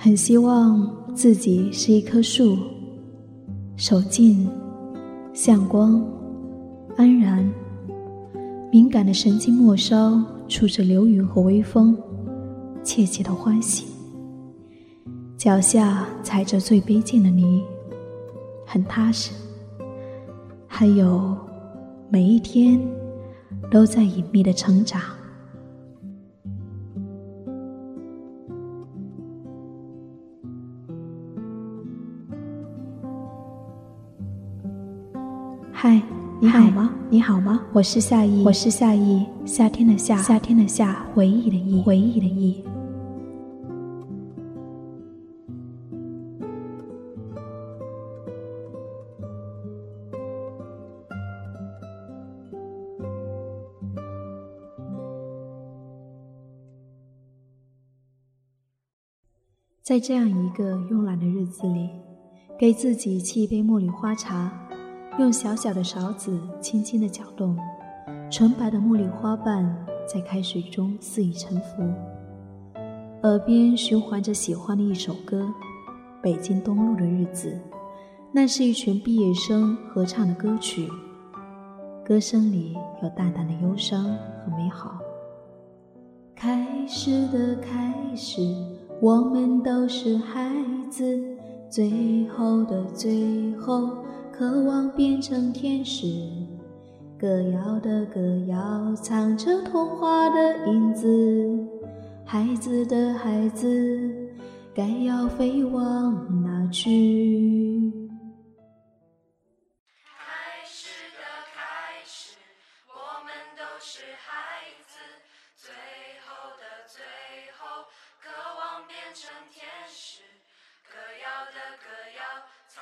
很希望自己是一棵树，守静，向光，安然。敏感的神经末梢触着流云和微风，切切的欢喜。脚下踩着最卑贱的泥，很踏实。还有，每一天都在隐秘的成长。你好吗？我是夏意，我是夏意，夏天的夏，夏天的夏，回忆的忆，回忆的忆。在这样一个慵懒的日子里，给自己沏一杯茉莉花茶。用小小的勺子轻轻地搅动，纯白的茉莉花瓣在开水中肆意沉浮。耳边循环着喜欢的一首歌，《北京东路的日子》，那是一群毕业生合唱的歌曲，歌声里有淡淡的忧伤和美好。开始的开始，我们都是孩子，最后的最后。渴望变成天使，歌谣的歌谣藏着童话的影子。孩子的孩子，该要飞往哪去？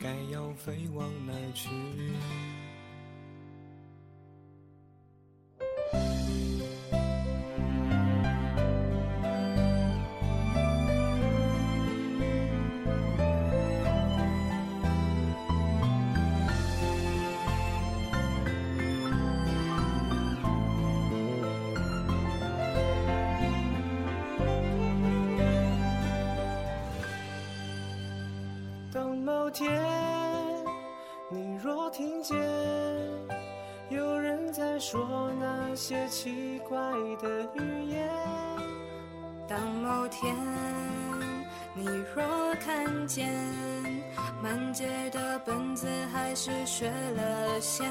该要飞往哪去？天，你若听见有人在说那些奇怪的语言；当某天你若看见满街的本子还是学了线；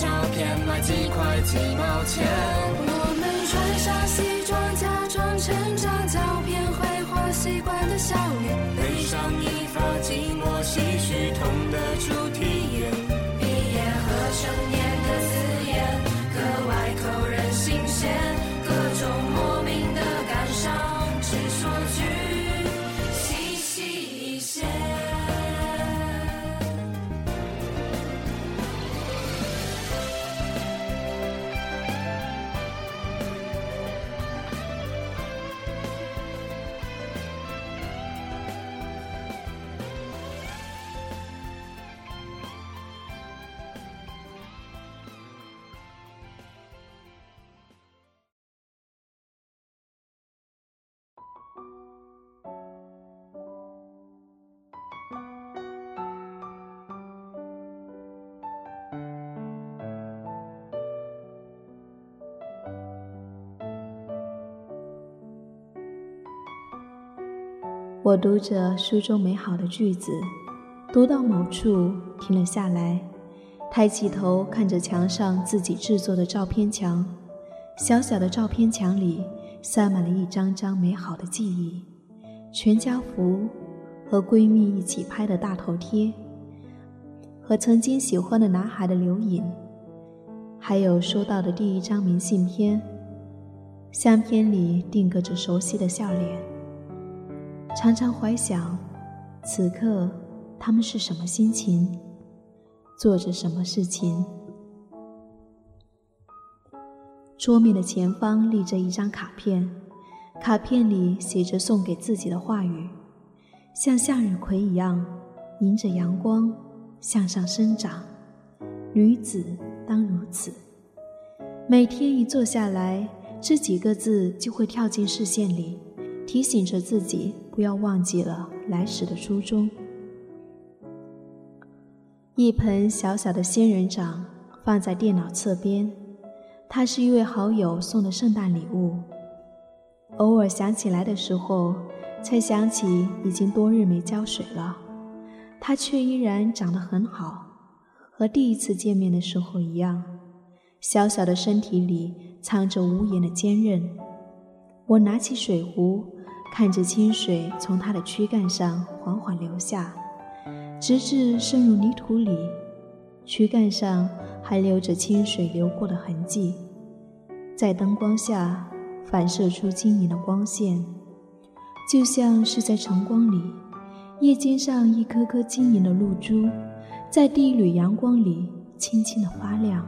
照片，卖几块几毛钱。我们穿上西装，假装成长照片挥霍习惯的笑脸，背上一发寂寞唏嘘痛的主题眼，毕业和成年的字眼格外扣人心弦，各种莫名的感伤，只说句我读着书中美好的句子读到某处停了下来抬起头看着墙上自己制作的照片墙小小的照片墙里塞满了一张张美好的记忆，全家福，和闺蜜一起拍的大头贴，和曾经喜欢的男孩的留影，还有收到的第一张明信片。相片里定格着熟悉的笑脸，常常怀想，此刻他们是什么心情，做着什么事情。桌面的前方立着一张卡片，卡片里写着送给自己的话语，像向日葵一样，迎着阳光向上生长。女子当如此。每天一坐下来。这几个字就会跳进视线里，提醒着自己不要忘记了来时的初衷。一盆小小的仙人掌放在电脑侧边，它是一位好友送的圣诞礼物。偶尔想起来的时候，才想起已经多日没浇水了，它却依然长得很好，和第一次见面的时候一样。小小的身体里。藏着无言的坚韧。我拿起水壶，看着清水从它的躯干上缓缓流下，直至渗入泥土里，躯干上还留着清水流过的痕迹，在灯光下反射出晶莹的光线，就像是在晨光里，叶尖上一颗颗晶莹的露珠，在第一缕阳光里轻轻的发亮。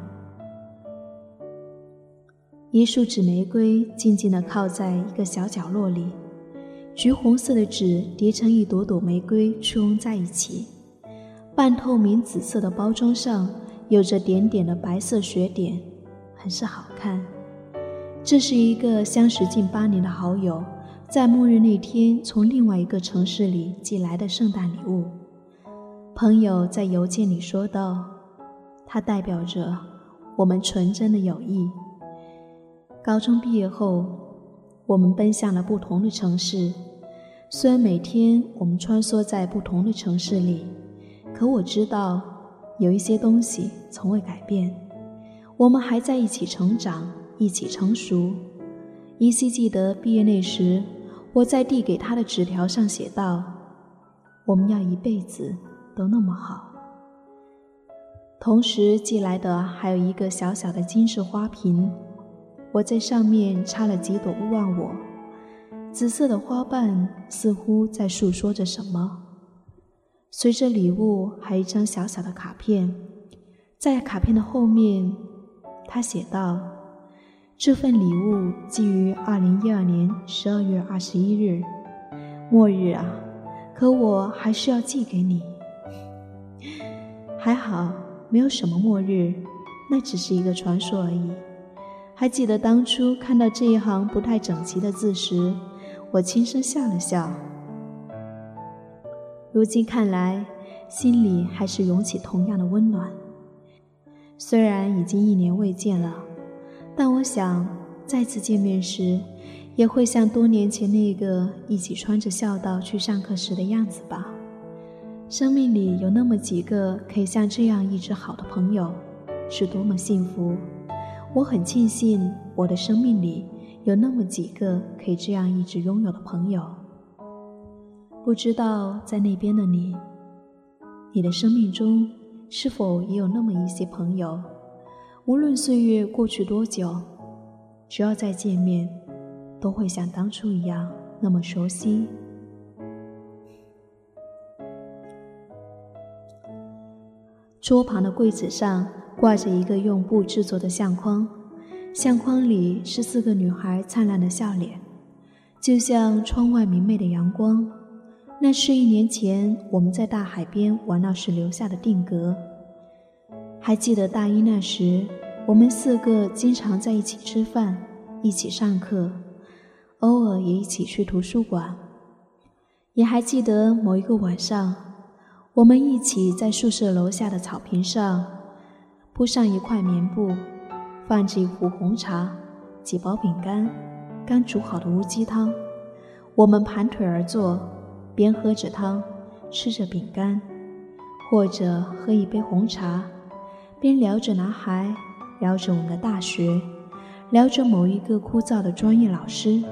一束纸玫瑰静静地靠在一个小角落里，橘红色的纸叠成一朵朵玫瑰，簇拥在一起。半透明紫色的包装上有着点点的白色雪点，很是好看。这是一个相识近八年的好友，在末日那天从另外一个城市里寄来的圣诞礼物。朋友在邮件里说道：“它代表着我们纯真的友谊。”高中毕业后，我们奔向了不同的城市。虽然每天我们穿梭在不同的城市里，可我知道有一些东西从未改变。我们还在一起成长，一起成熟。依稀记得毕业那时，我在递给他的纸条上写道：“我们要一辈子都那么好。”同时寄来的还有一个小小的金饰花瓶。我在上面插了几朵勿忘我，紫色的花瓣似乎在诉说着什么。随着礼物，还一张小小的卡片，在卡片的后面，他写道：“这份礼物寄于二零一二年十二月二十一日，末日啊！可我还是要寄给你。还好，没有什么末日，那只是一个传说而已。”还记得当初看到这一行不太整齐的字时，我轻声笑了笑。如今看来，心里还是涌起同样的温暖。虽然已经一年未见了，但我想再次见面时，也会像多年前那个一起穿着校道去上课时的样子吧。生命里有那么几个可以像这样一直好的朋友，是多么幸福。我很庆幸我的生命里有那么几个可以这样一直拥有的朋友。不知道在那边的你，你的生命中是否也有那么一些朋友？无论岁月过去多久，只要再见面，都会像当初一样那么熟悉。桌旁的柜子上。挂着一个用布制作的相框，相框里是四个女孩灿烂的笑脸，就像窗外明媚的阳光。那是一年前我们在大海边玩闹时留下的定格。还记得大一那时，我们四个经常在一起吃饭，一起上课，偶尔也一起去图书馆。也还记得某一个晚上，我们一起在宿舍楼下的草坪上。铺上一块棉布，放着一壶红茶，几包饼干，刚煮好的乌鸡汤。我们盘腿而坐，边喝着汤，吃着饼干，或者喝一杯红茶，边聊着男孩，聊着我们的大学，聊着某一个枯燥的专业老师，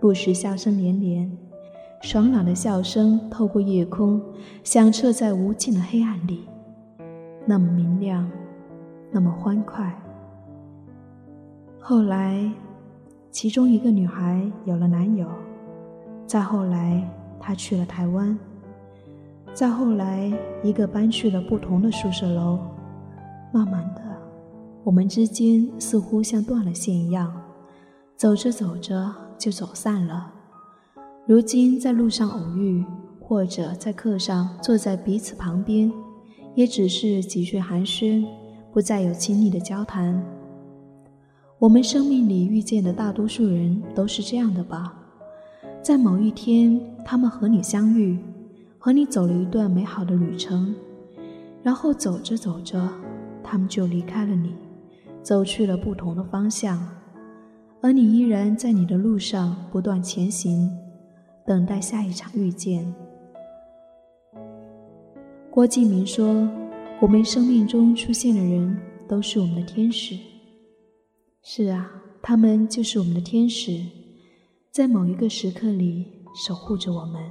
不时笑声连连，爽朗的笑声透过夜空，响彻在无尽的黑暗里，那么明亮，那么欢快。后来，其中一个女孩有了男友，再后来，他去了台湾，再后来，一个搬去了不同的宿舍楼。慢慢的，我们之间似乎像断了线一样，走着走着就走散了。如今在路上偶遇，或者在课上坐在彼此旁边，也只是几句寒暄，不再有亲密的交谈。我们生命里遇见的大多数人都是这样的吧，在某一天，他们和你相遇，和你走了一段美好的旅程，然后走着走着，他们就离开了你，走去了不同的方向，而你依然在你的路上不断前行，等待下一场遇见。郭敬明说：“我们生命中出现的人，都是我们的天使。”是啊，他们就是我们的天使，在某一个时刻里守护着我们。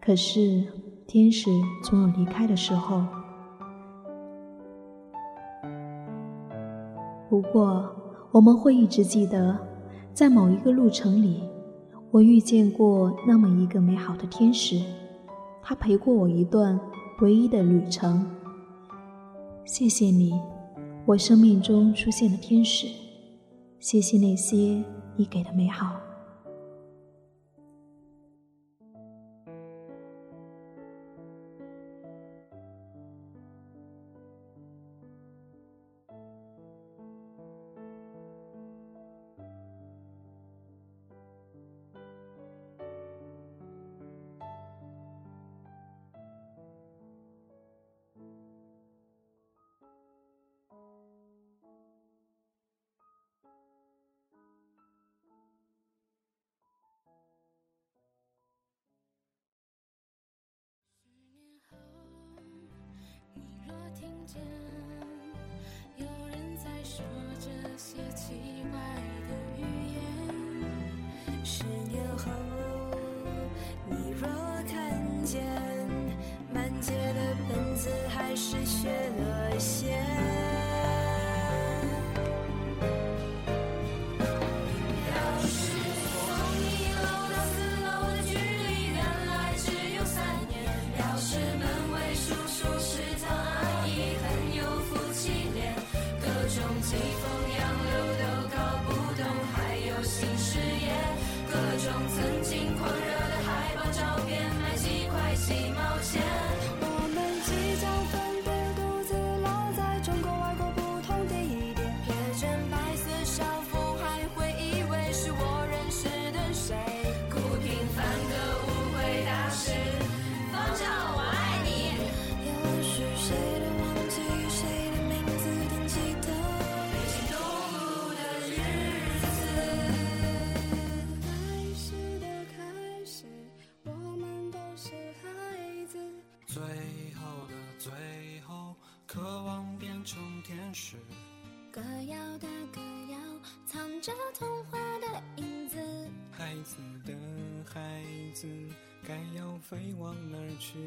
可是，天使总有离开的时候。不过，我们会一直记得，在某一个路程里，我遇见过那么一个美好的天使，他陪过我一段唯一的旅程。谢谢你。我生命中出现的天使，谢谢那些你给的美好。还是学了些。线。歌谣的歌谣，藏着童话的影子。孩子的孩子，该要飞往哪儿去？